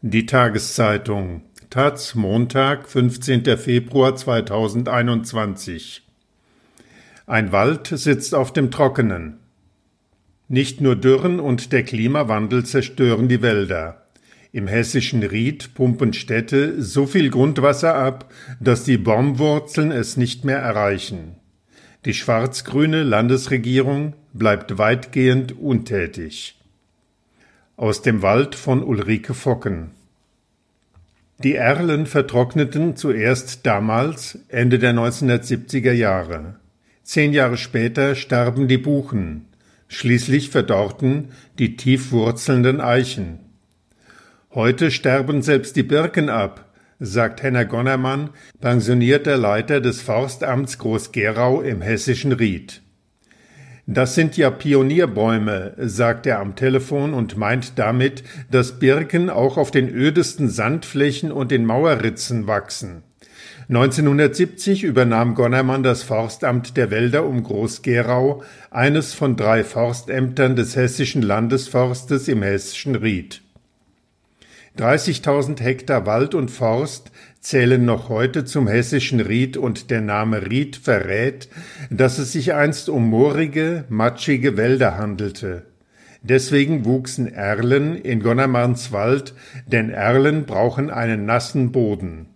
Die Tageszeitung Taz Montag, 15. Februar 2021 Ein Wald sitzt auf dem Trockenen. Nicht nur Dürren und der Klimawandel zerstören die Wälder. Im hessischen Ried pumpen Städte so viel Grundwasser ab, dass die Baumwurzeln es nicht mehr erreichen. Die schwarz-grüne Landesregierung bleibt weitgehend untätig. Aus dem Wald von Ulrike Focken. Die Erlen vertrockneten zuerst damals, Ende der 1970er Jahre. Zehn Jahre später starben die Buchen. Schließlich verdorrten die tiefwurzelnden Eichen. Heute sterben selbst die Birken ab, sagt Henner Gonnermann, pensionierter Leiter des Forstamts Groß-Gerau im hessischen Ried. Das sind ja Pionierbäume, sagt er am Telefon und meint damit, dass Birken auch auf den ödesten Sandflächen und in Mauerritzen wachsen. 1970 übernahm Gonnermann das Forstamt der Wälder um Groß-Gerau, eines von drei Forstämtern des hessischen Landesforstes im hessischen Ried. 30.000 Hektar Wald und Forst zählen noch heute zum hessischen Ried und der Name Ried verrät, dass es sich einst um moorige, matschige Wälder handelte. Deswegen wuchsen Erlen in Gonnermanns Wald, denn Erlen brauchen einen nassen Boden.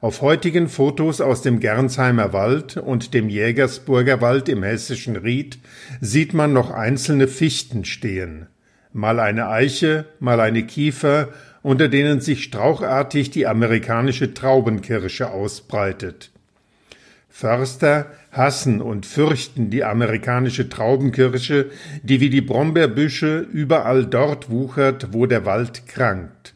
Auf heutigen Fotos aus dem Gernsheimer Wald und dem Jägersburger Wald im hessischen Ried sieht man noch einzelne Fichten stehen. Mal eine Eiche, mal eine Kiefer unter denen sich strauchartig die amerikanische Traubenkirsche ausbreitet. Förster hassen und fürchten die amerikanische Traubenkirsche, die wie die Brombeerbüsche überall dort wuchert, wo der Wald krankt.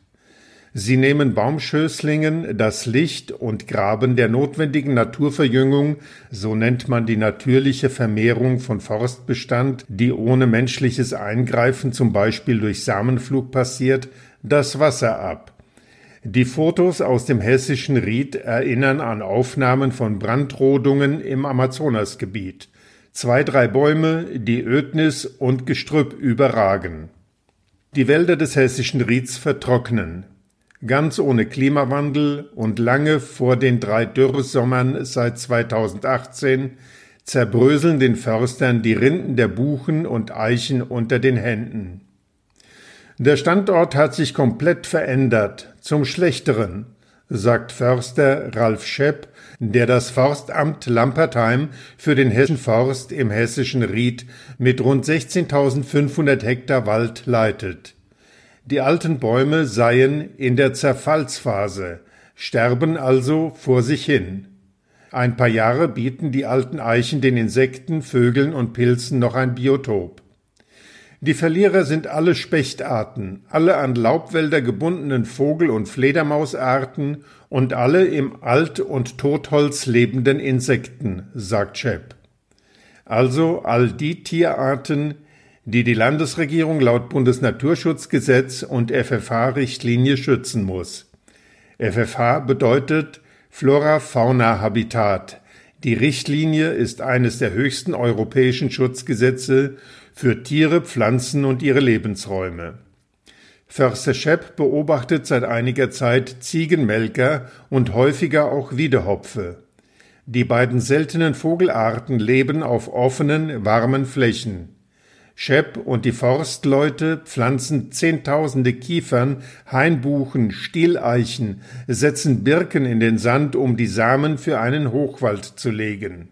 Sie nehmen Baumschößlingen das Licht und graben der notwendigen Naturverjüngung, so nennt man die natürliche Vermehrung von Forstbestand, die ohne menschliches Eingreifen zum Beispiel durch Samenflug passiert, das Wasser ab. Die Fotos aus dem hessischen Ried erinnern an Aufnahmen von Brandrodungen im Amazonasgebiet. Zwei, drei Bäume, die Ödnis und Gestrüpp überragen. Die Wälder des hessischen Rieds vertrocknen. Ganz ohne Klimawandel und lange vor den drei Dürresommern seit 2018 zerbröseln den Förstern die Rinden der Buchen und Eichen unter den Händen. Der Standort hat sich komplett verändert, zum Schlechteren, sagt Förster Ralf Schepp, der das Forstamt Lampertheim für den Hessischen Forst im hessischen Ried mit rund 16.500 Hektar Wald leitet. Die alten Bäume seien in der Zerfallsphase, sterben also vor sich hin. Ein paar Jahre bieten die alten Eichen den Insekten, Vögeln und Pilzen noch ein Biotop. Die Verlierer sind alle Spechtarten, alle an Laubwälder gebundenen Vogel- und Fledermausarten und alle im Alt- und Totholz lebenden Insekten, sagt Schepp. Also all die Tierarten, die die Landesregierung laut Bundesnaturschutzgesetz und FFH-Richtlinie schützen muss. FFH bedeutet Flora-Fauna-Habitat. Die Richtlinie ist eines der höchsten europäischen Schutzgesetze für Tiere, Pflanzen und ihre Lebensräume. Förster Schepp beobachtet seit einiger Zeit Ziegenmelker und häufiger auch Wiedehopfe. Die beiden seltenen Vogelarten leben auf offenen, warmen Flächen. Schepp und die Forstleute pflanzen Zehntausende Kiefern, Hainbuchen, Stieleichen, setzen Birken in den Sand, um die Samen für einen Hochwald zu legen.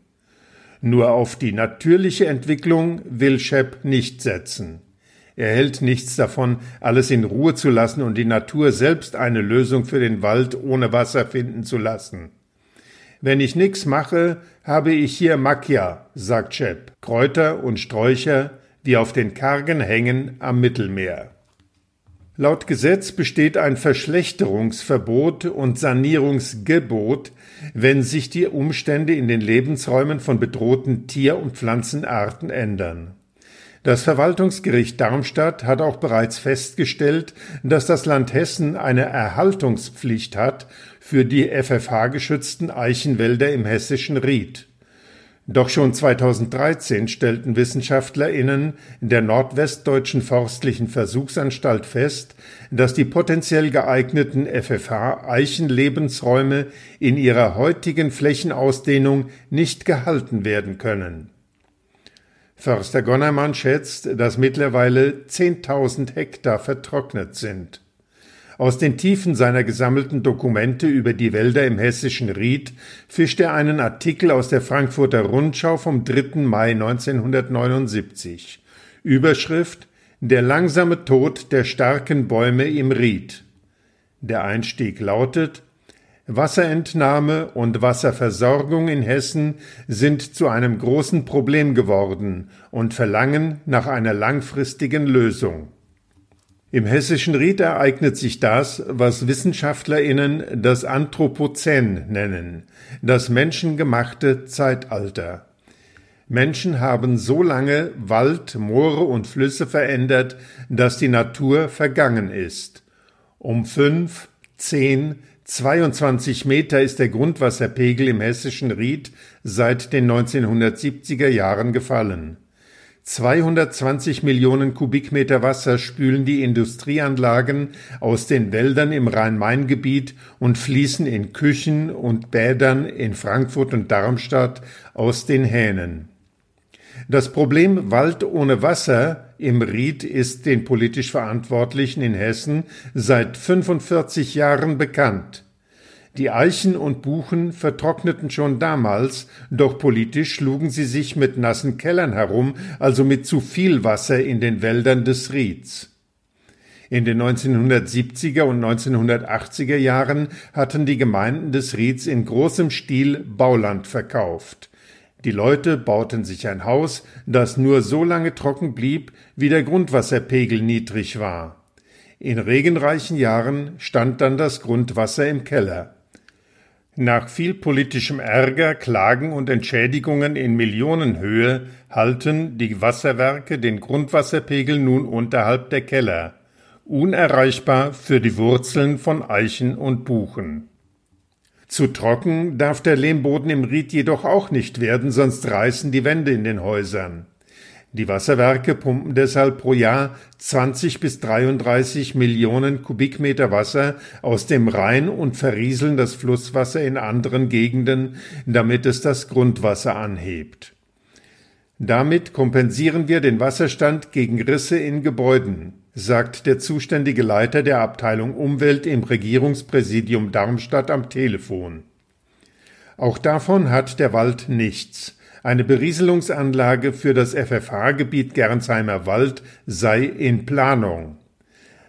Nur auf die natürliche Entwicklung will Schepp nicht setzen. Er hält nichts davon, alles in Ruhe zu lassen und die Natur selbst eine Lösung für den Wald ohne Wasser finden zu lassen. Wenn ich nix mache, habe ich hier Macchia, sagt Schepp, Kräuter und Sträucher wie auf den kargen Hängen am Mittelmeer. Laut Gesetz besteht ein Verschlechterungsverbot und Sanierungsgebot, wenn sich die Umstände in den Lebensräumen von bedrohten Tier- und Pflanzenarten ändern. Das Verwaltungsgericht Darmstadt hat auch bereits festgestellt, dass das Land Hessen eine Erhaltungspflicht hat für die FFH geschützten Eichenwälder im hessischen Ried. Doch schon 2013 stellten WissenschaftlerInnen der Nordwestdeutschen Forstlichen Versuchsanstalt fest, dass die potenziell geeigneten FFH-Eichenlebensräume in ihrer heutigen Flächenausdehnung nicht gehalten werden können. Förster Gonnermann schätzt, dass mittlerweile 10.000 Hektar vertrocknet sind. Aus den Tiefen seiner gesammelten Dokumente über die Wälder im hessischen Ried fischt er einen Artikel aus der Frankfurter Rundschau vom 3. Mai 1979. Überschrift Der langsame Tod der starken Bäume im Ried. Der Einstieg lautet Wasserentnahme und Wasserversorgung in Hessen sind zu einem großen Problem geworden und verlangen nach einer langfristigen Lösung. Im hessischen Ried ereignet sich das, was WissenschaftlerInnen das Anthropozän nennen, das menschengemachte Zeitalter. Menschen haben so lange Wald, Moore und Flüsse verändert, dass die Natur vergangen ist. Um fünf, zehn, 22 Meter ist der Grundwasserpegel im hessischen Ried seit den 1970er Jahren gefallen. 220 Millionen Kubikmeter Wasser spülen die Industrieanlagen aus den Wäldern im Rhein-Main-Gebiet und fließen in Küchen und Bädern in Frankfurt und Darmstadt aus den Hähnen. Das Problem Wald ohne Wasser im Ried ist den politisch Verantwortlichen in Hessen seit 45 Jahren bekannt. Die Eichen und Buchen vertrockneten schon damals, doch politisch schlugen sie sich mit nassen Kellern herum, also mit zu viel Wasser in den Wäldern des Rieds. In den 1970er und 1980er Jahren hatten die Gemeinden des Rieds in großem Stil Bauland verkauft. Die Leute bauten sich ein Haus, das nur so lange trocken blieb, wie der Grundwasserpegel niedrig war. In regenreichen Jahren stand dann das Grundwasser im Keller. Nach viel politischem Ärger, Klagen und Entschädigungen in Millionenhöhe halten die Wasserwerke den Grundwasserpegel nun unterhalb der Keller, unerreichbar für die Wurzeln von Eichen und Buchen. Zu trocken darf der Lehmboden im Ried jedoch auch nicht werden, sonst reißen die Wände in den Häusern. Die Wasserwerke pumpen deshalb pro Jahr 20 bis 33 Millionen Kubikmeter Wasser aus dem Rhein und verrieseln das Flusswasser in anderen Gegenden, damit es das Grundwasser anhebt. Damit kompensieren wir den Wasserstand gegen Risse in Gebäuden, sagt der zuständige Leiter der Abteilung Umwelt im Regierungspräsidium Darmstadt am Telefon. Auch davon hat der Wald nichts. Eine Berieselungsanlage für das FFH-Gebiet Gernsheimer Wald sei in Planung.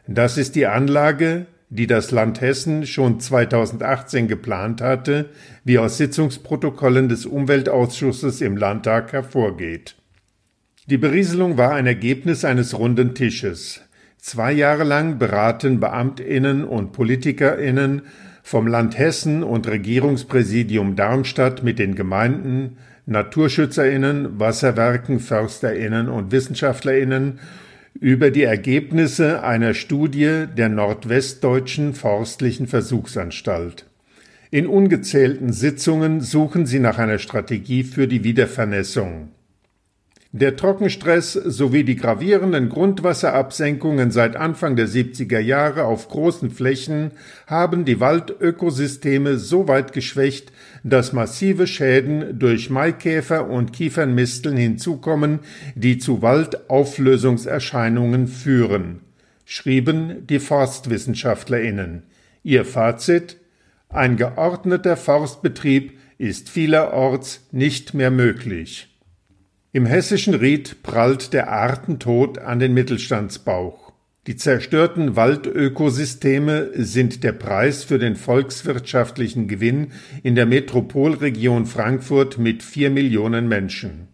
Das ist die Anlage, die das Land Hessen schon 2018 geplant hatte, wie aus Sitzungsprotokollen des Umweltausschusses im Landtag hervorgeht. Die Berieselung war ein Ergebnis eines runden Tisches. Zwei Jahre lang beraten Beamtinnen und Politikerinnen vom Land Hessen und Regierungspräsidium Darmstadt mit den Gemeinden, Naturschützerinnen, Wasserwerken, Försterinnen und Wissenschaftlerinnen über die Ergebnisse einer Studie der Nordwestdeutschen Forstlichen Versuchsanstalt. In ungezählten Sitzungen suchen sie nach einer Strategie für die Wiedervernässung. Der Trockenstress sowie die gravierenden Grundwasserabsenkungen seit Anfang der 70er Jahre auf großen Flächen haben die Waldökosysteme so weit geschwächt, dass massive Schäden durch Maikäfer und Kiefernmisteln hinzukommen, die zu Waldauflösungserscheinungen führen, schrieben die Forstwissenschaftlerinnen. Ihr Fazit Ein geordneter Forstbetrieb ist vielerorts nicht mehr möglich. Im hessischen Ried prallt der Artentod an den Mittelstandsbauch. Die zerstörten Waldökosysteme sind der Preis für den volkswirtschaftlichen Gewinn in der Metropolregion Frankfurt mit vier Millionen Menschen.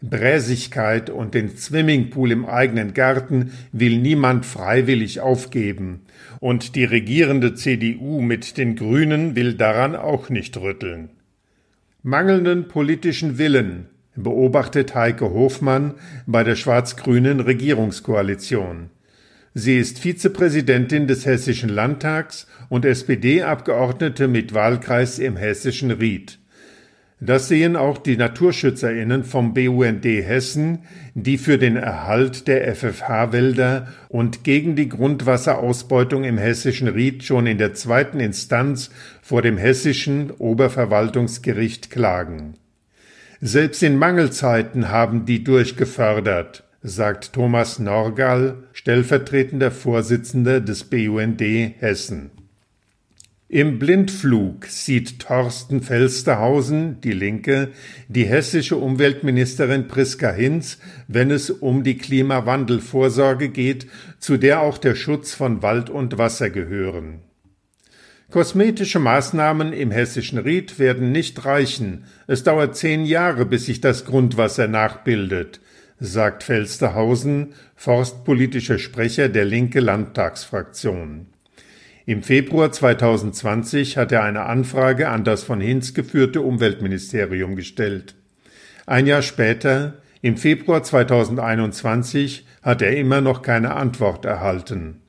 Bräsigkeit und den Swimmingpool im eigenen Garten will niemand freiwillig aufgeben, und die regierende CDU mit den Grünen will daran auch nicht rütteln. Mangelnden politischen Willen beobachtet Heike Hofmann bei der schwarz-grünen Regierungskoalition. Sie ist Vizepräsidentin des Hessischen Landtags und SPD-Abgeordnete mit Wahlkreis im hessischen Ried. Das sehen auch die Naturschützerinnen vom BUND Hessen, die für den Erhalt der FFH-Wälder und gegen die Grundwasserausbeutung im hessischen Ried schon in der zweiten Instanz vor dem hessischen Oberverwaltungsgericht klagen. Selbst in Mangelzeiten haben die durchgefördert, sagt Thomas Norgal, stellvertretender Vorsitzender des BUND Hessen. Im Blindflug sieht Thorsten Felsterhausen, die Linke, die hessische Umweltministerin Priska Hinz, wenn es um die Klimawandelvorsorge geht, zu der auch der Schutz von Wald und Wasser gehören. Kosmetische Maßnahmen im hessischen Ried werden nicht reichen. Es dauert zehn Jahre, bis sich das Grundwasser nachbildet, sagt Felsterhausen, forstpolitischer Sprecher der Linke Landtagsfraktion. Im Februar 2020 hat er eine Anfrage an das von Hinz geführte Umweltministerium gestellt. Ein Jahr später, im Februar 2021, hat er immer noch keine Antwort erhalten.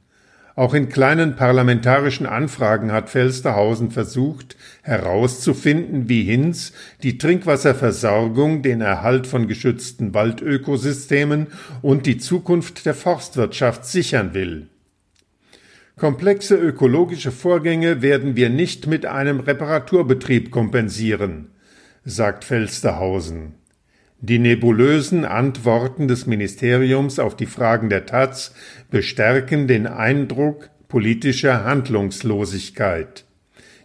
Auch in kleinen parlamentarischen Anfragen hat Felsterhausen versucht, herauszufinden, wie Hinz die Trinkwasserversorgung, den Erhalt von geschützten Waldökosystemen und die Zukunft der Forstwirtschaft sichern will. Komplexe ökologische Vorgänge werden wir nicht mit einem Reparaturbetrieb kompensieren, sagt Felsterhausen. Die nebulösen Antworten des Ministeriums auf die Fragen der Taz bestärken den Eindruck politischer Handlungslosigkeit.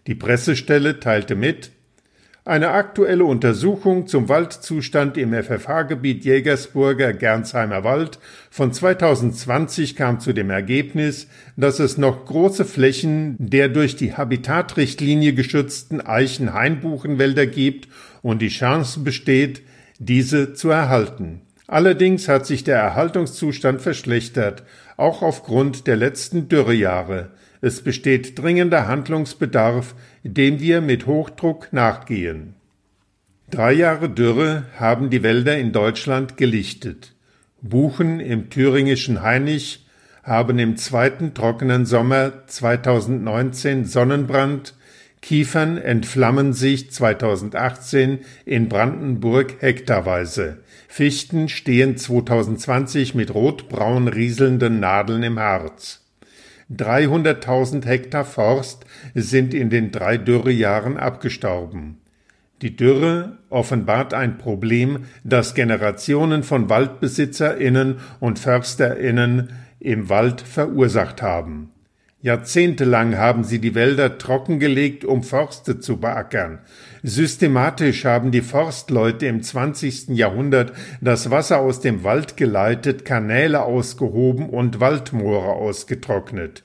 Die Pressestelle teilte mit, eine aktuelle Untersuchung zum Waldzustand im FFH-Gebiet Jägersburger Gernsheimer Wald von 2020 kam zu dem Ergebnis, dass es noch große Flächen der durch die Habitatrichtlinie geschützten Eichen-Hainbuchenwälder gibt und die Chance besteht, diese zu erhalten. Allerdings hat sich der Erhaltungszustand verschlechtert, auch aufgrund der letzten Dürrejahre. Es besteht dringender Handlungsbedarf, dem wir mit Hochdruck nachgehen. Drei Jahre Dürre haben die Wälder in Deutschland gelichtet. Buchen im thüringischen Hainich haben im zweiten trockenen Sommer 2019 Sonnenbrand, Kiefern entflammen sich 2018 in Brandenburg hektarweise. Fichten stehen 2020 mit rotbraun rieselnden Nadeln im Harz. 300.000 Hektar Forst sind in den drei Dürrejahren abgestorben. Die Dürre offenbart ein Problem, das Generationen von Waldbesitzerinnen und Försterinnen im Wald verursacht haben. Jahrzehntelang haben sie die Wälder trockengelegt, um Forste zu beackern. Systematisch haben die Forstleute im 20. Jahrhundert das Wasser aus dem Wald geleitet, Kanäle ausgehoben und Waldmoore ausgetrocknet.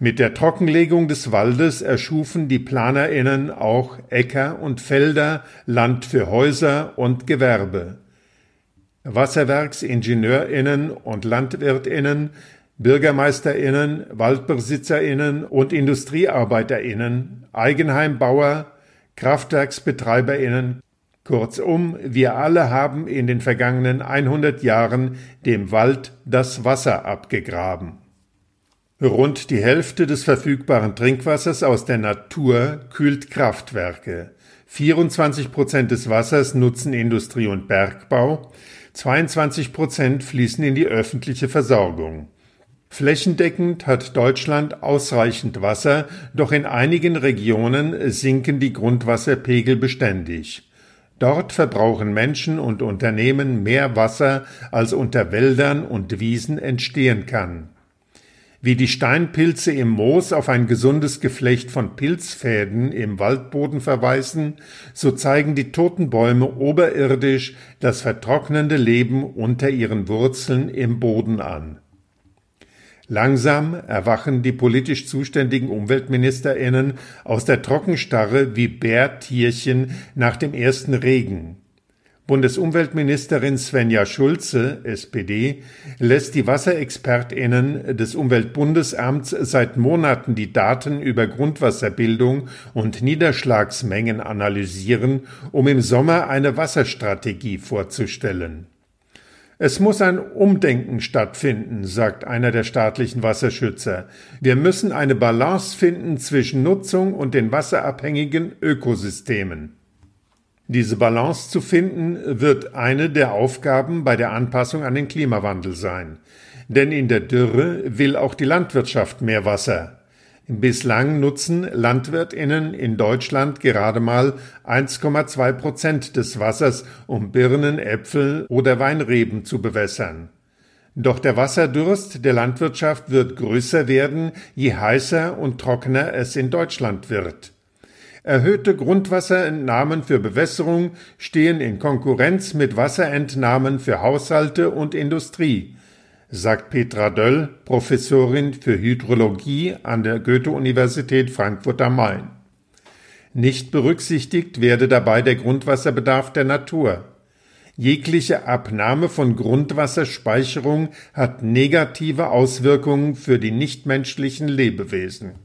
Mit der Trockenlegung des Waldes erschufen die PlanerInnen auch Äcker und Felder, Land für Häuser und Gewerbe. WasserwerksingenieurInnen und LandwirtInnen BürgermeisterInnen, WaldbesitzerInnen und IndustriearbeiterInnen, Eigenheimbauer, KraftwerksbetreiberInnen, kurzum, wir alle haben in den vergangenen 100 Jahren dem Wald das Wasser abgegraben. Rund die Hälfte des verfügbaren Trinkwassers aus der Natur kühlt Kraftwerke. 24 Prozent des Wassers nutzen Industrie und Bergbau, 22 Prozent fließen in die öffentliche Versorgung. Flächendeckend hat Deutschland ausreichend Wasser, doch in einigen Regionen sinken die Grundwasserpegel beständig. Dort verbrauchen Menschen und Unternehmen mehr Wasser, als unter Wäldern und Wiesen entstehen kann. Wie die Steinpilze im Moos auf ein gesundes Geflecht von Pilzfäden im Waldboden verweisen, so zeigen die toten Bäume oberirdisch das vertrocknende Leben unter ihren Wurzeln im Boden an. Langsam erwachen die politisch zuständigen Umweltministerinnen aus der Trockenstarre wie Bärtierchen nach dem ersten Regen. Bundesumweltministerin Svenja Schulze, SPD, lässt die Wasserexpertinnen des Umweltbundesamts seit Monaten die Daten über Grundwasserbildung und Niederschlagsmengen analysieren, um im Sommer eine Wasserstrategie vorzustellen. Es muss ein Umdenken stattfinden, sagt einer der staatlichen Wasserschützer. Wir müssen eine Balance finden zwischen Nutzung und den wasserabhängigen Ökosystemen. Diese Balance zu finden, wird eine der Aufgaben bei der Anpassung an den Klimawandel sein. Denn in der Dürre will auch die Landwirtschaft mehr Wasser. Bislang nutzen Landwirtinnen in Deutschland gerade mal 1,2 Prozent des Wassers, um Birnen, Äpfel oder Weinreben zu bewässern. Doch der Wasserdurst der Landwirtschaft wird größer werden, je heißer und trockener es in Deutschland wird. Erhöhte Grundwasserentnahmen für Bewässerung stehen in Konkurrenz mit Wasserentnahmen für Haushalte und Industrie sagt Petra Döll, Professorin für Hydrologie an der Goethe-Universität Frankfurt am Main. Nicht berücksichtigt werde dabei der Grundwasserbedarf der Natur. Jegliche Abnahme von Grundwasserspeicherung hat negative Auswirkungen für die nichtmenschlichen Lebewesen.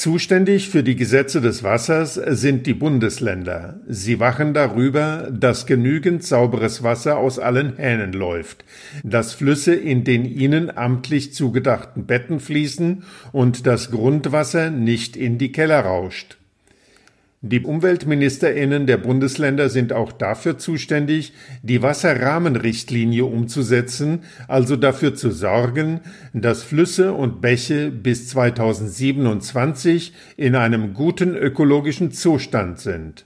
Zuständig für die Gesetze des Wassers sind die Bundesländer. Sie wachen darüber, dass genügend sauberes Wasser aus allen Hähnen läuft, dass Flüsse in den ihnen amtlich zugedachten Betten fließen und das Grundwasser nicht in die Keller rauscht. Die Umweltministerinnen der Bundesländer sind auch dafür zuständig, die Wasserrahmenrichtlinie umzusetzen, also dafür zu sorgen, dass Flüsse und Bäche bis 2027 in einem guten ökologischen Zustand sind.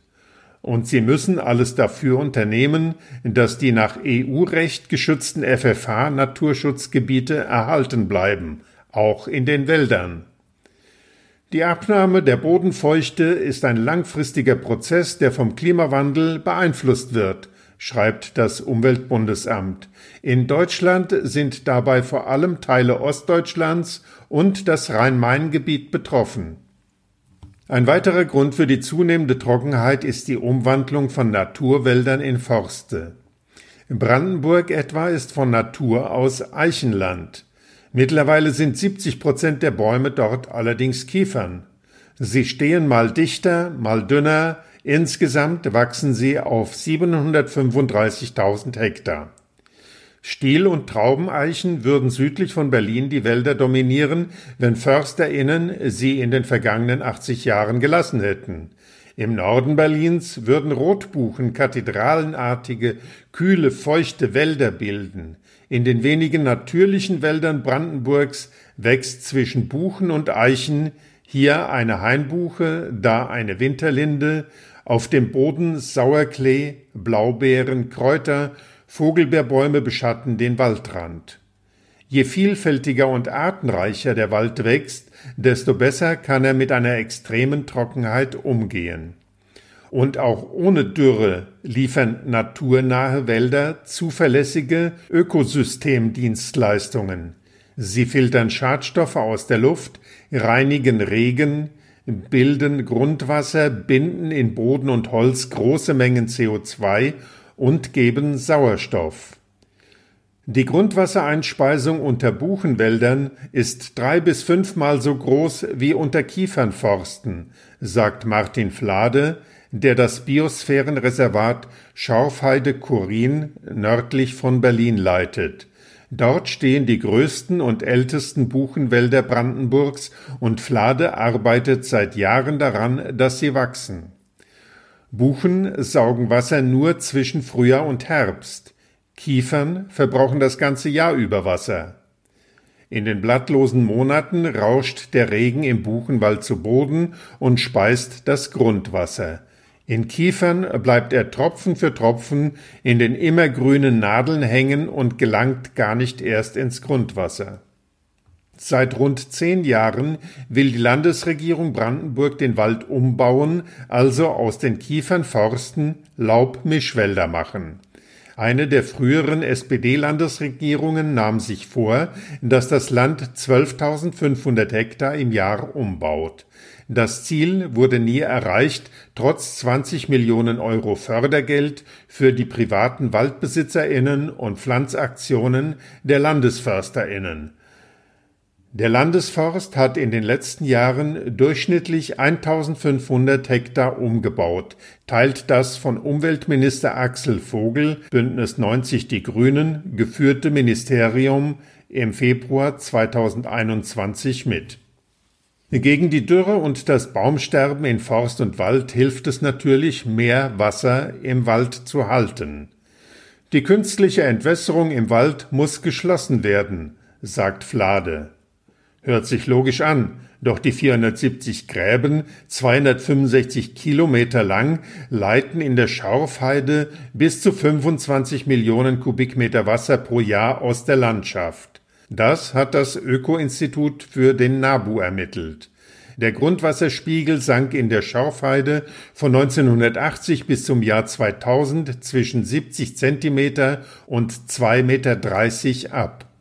Und sie müssen alles dafür unternehmen, dass die nach EU-Recht geschützten FFH-Naturschutzgebiete erhalten bleiben, auch in den Wäldern. Die Abnahme der Bodenfeuchte ist ein langfristiger Prozess, der vom Klimawandel beeinflusst wird, schreibt das Umweltbundesamt. In Deutschland sind dabei vor allem Teile Ostdeutschlands und das Rhein-Main-Gebiet betroffen. Ein weiterer Grund für die zunehmende Trockenheit ist die Umwandlung von Naturwäldern in Forste. Brandenburg etwa ist von Natur aus Eichenland. Mittlerweile sind 70 Prozent der Bäume dort allerdings Kiefern. Sie stehen mal dichter, mal dünner, insgesamt wachsen sie auf 735.000 Hektar. Stiel- und Traubeneichen würden südlich von Berlin die Wälder dominieren, wenn FörsterInnen sie in den vergangenen 80 Jahren gelassen hätten. Im Norden Berlins würden Rotbuchen kathedralenartige, kühle, feuchte Wälder bilden. In den wenigen natürlichen Wäldern Brandenburgs wächst zwischen Buchen und Eichen hier eine Hainbuche, da eine Winterlinde, auf dem Boden Sauerklee, Blaubeeren, Kräuter, Vogelbeerbäume beschatten den Waldrand. Je vielfältiger und artenreicher der Wald wächst, desto besser kann er mit einer extremen Trockenheit umgehen. Und auch ohne Dürre liefern naturnahe Wälder zuverlässige Ökosystemdienstleistungen. Sie filtern Schadstoffe aus der Luft, reinigen Regen, bilden Grundwasser, binden in Boden und Holz große Mengen CO2 und geben Sauerstoff. Die Grundwassereinspeisung unter Buchenwäldern ist drei bis fünfmal so groß wie unter Kiefernforsten, sagt Martin Flade, der das Biosphärenreservat Schorfheide-Kurin nördlich von Berlin leitet. Dort stehen die größten und ältesten Buchenwälder Brandenburgs und Flade arbeitet seit Jahren daran, dass sie wachsen. Buchen saugen Wasser nur zwischen Frühjahr und Herbst. Kiefern verbrauchen das ganze Jahr über Wasser. In den blattlosen Monaten rauscht der Regen im Buchenwald zu Boden und speist das Grundwasser. In Kiefern bleibt er Tropfen für Tropfen in den immergrünen Nadeln hängen und gelangt gar nicht erst ins Grundwasser. Seit rund zehn Jahren will die Landesregierung Brandenburg den Wald umbauen, also aus den Kiefernforsten Laubmischwälder machen. Eine der früheren SPD-Landesregierungen nahm sich vor, dass das Land 12.500 Hektar im Jahr umbaut. Das Ziel wurde nie erreicht, trotz 20 Millionen Euro Fördergeld für die privaten Waldbesitzerinnen und Pflanzaktionen der Landesförsterinnen. Der Landesforst hat in den letzten Jahren durchschnittlich 1500 Hektar umgebaut, teilt das von Umweltminister Axel Vogel, Bündnis 90 Die Grünen, geführte Ministerium im Februar 2021 mit. Gegen die Dürre und das Baumsterben in Forst und Wald hilft es natürlich, mehr Wasser im Wald zu halten. Die künstliche Entwässerung im Wald muss geschlossen werden, sagt Flade. Hört sich logisch an, doch die 470 Gräben, 265 Kilometer lang, leiten in der Schorfheide bis zu 25 Millionen Kubikmeter Wasser pro Jahr aus der Landschaft. Das hat das Öko-Institut für den NABU ermittelt. Der Grundwasserspiegel sank in der Schorfheide von 1980 bis zum Jahr 2000 zwischen 70 Zentimeter und 2,30 Meter ab.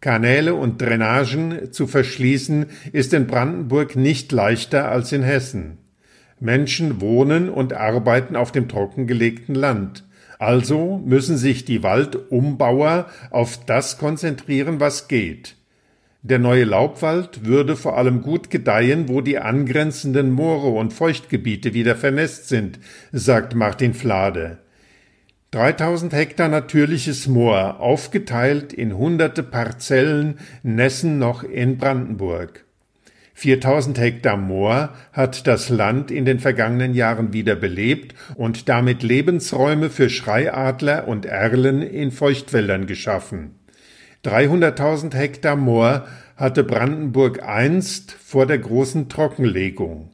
Kanäle und Drainagen zu verschließen ist in Brandenburg nicht leichter als in Hessen. Menschen wohnen und arbeiten auf dem trockengelegten Land. Also müssen sich die Waldumbauer auf das konzentrieren, was geht. Der neue Laubwald würde vor allem gut gedeihen, wo die angrenzenden Moore und Feuchtgebiete wieder vernässt sind, sagt Martin Flade. 3000 Hektar natürliches Moor, aufgeteilt in hunderte Parzellen, nässen noch in Brandenburg. 4000 Hektar Moor hat das Land in den vergangenen Jahren wieder belebt und damit Lebensräume für Schreiadler und Erlen in Feuchtwäldern geschaffen. 300.000 Hektar Moor hatte Brandenburg einst vor der großen Trockenlegung.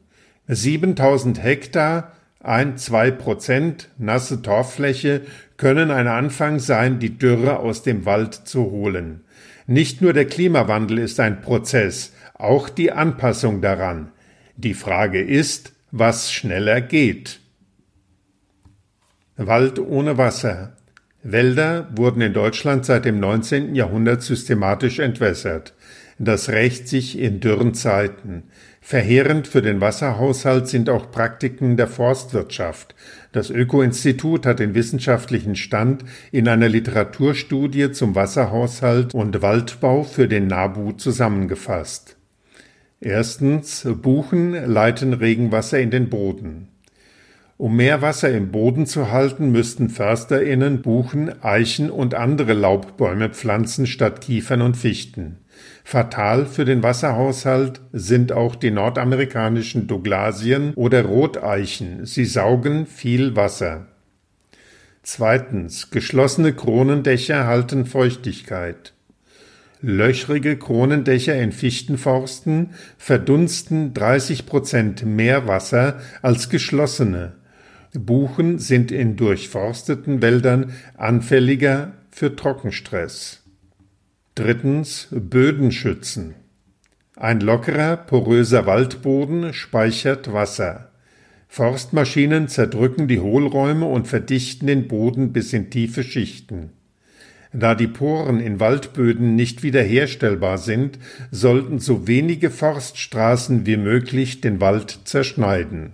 7000 Hektar ein, zwei Prozent nasse Torffläche können ein Anfang sein, die Dürre aus dem Wald zu holen. Nicht nur der Klimawandel ist ein Prozess, auch die Anpassung daran. Die Frage ist, was schneller geht. Wald ohne Wasser. Wälder wurden in Deutschland seit dem 19. Jahrhundert systematisch entwässert. Das rächt sich in dürren Zeiten. Verheerend für den Wasserhaushalt sind auch Praktiken der Forstwirtschaft. Das Öko-Institut hat den wissenschaftlichen Stand in einer Literaturstudie zum Wasserhaushalt und Waldbau für den NABU zusammengefasst. Erstens, Buchen leiten Regenwasser in den Boden. Um mehr Wasser im Boden zu halten, müssten FörsterInnen Buchen, Eichen und andere Laubbäume pflanzen statt Kiefern und Fichten. Fatal für den Wasserhaushalt sind auch die nordamerikanischen Douglasien oder Roteichen. Sie saugen viel Wasser. Zweitens. Geschlossene Kronendächer halten Feuchtigkeit. Löchrige Kronendächer in Fichtenforsten verdunsten 30 Prozent mehr Wasser als geschlossene. Buchen sind in durchforsteten Wäldern anfälliger für Trockenstress. Drittens Böden schützen. Ein lockerer, poröser Waldboden speichert Wasser. Forstmaschinen zerdrücken die Hohlräume und verdichten den Boden bis in tiefe Schichten. Da die Poren in Waldböden nicht wiederherstellbar sind, sollten so wenige Forststraßen wie möglich den Wald zerschneiden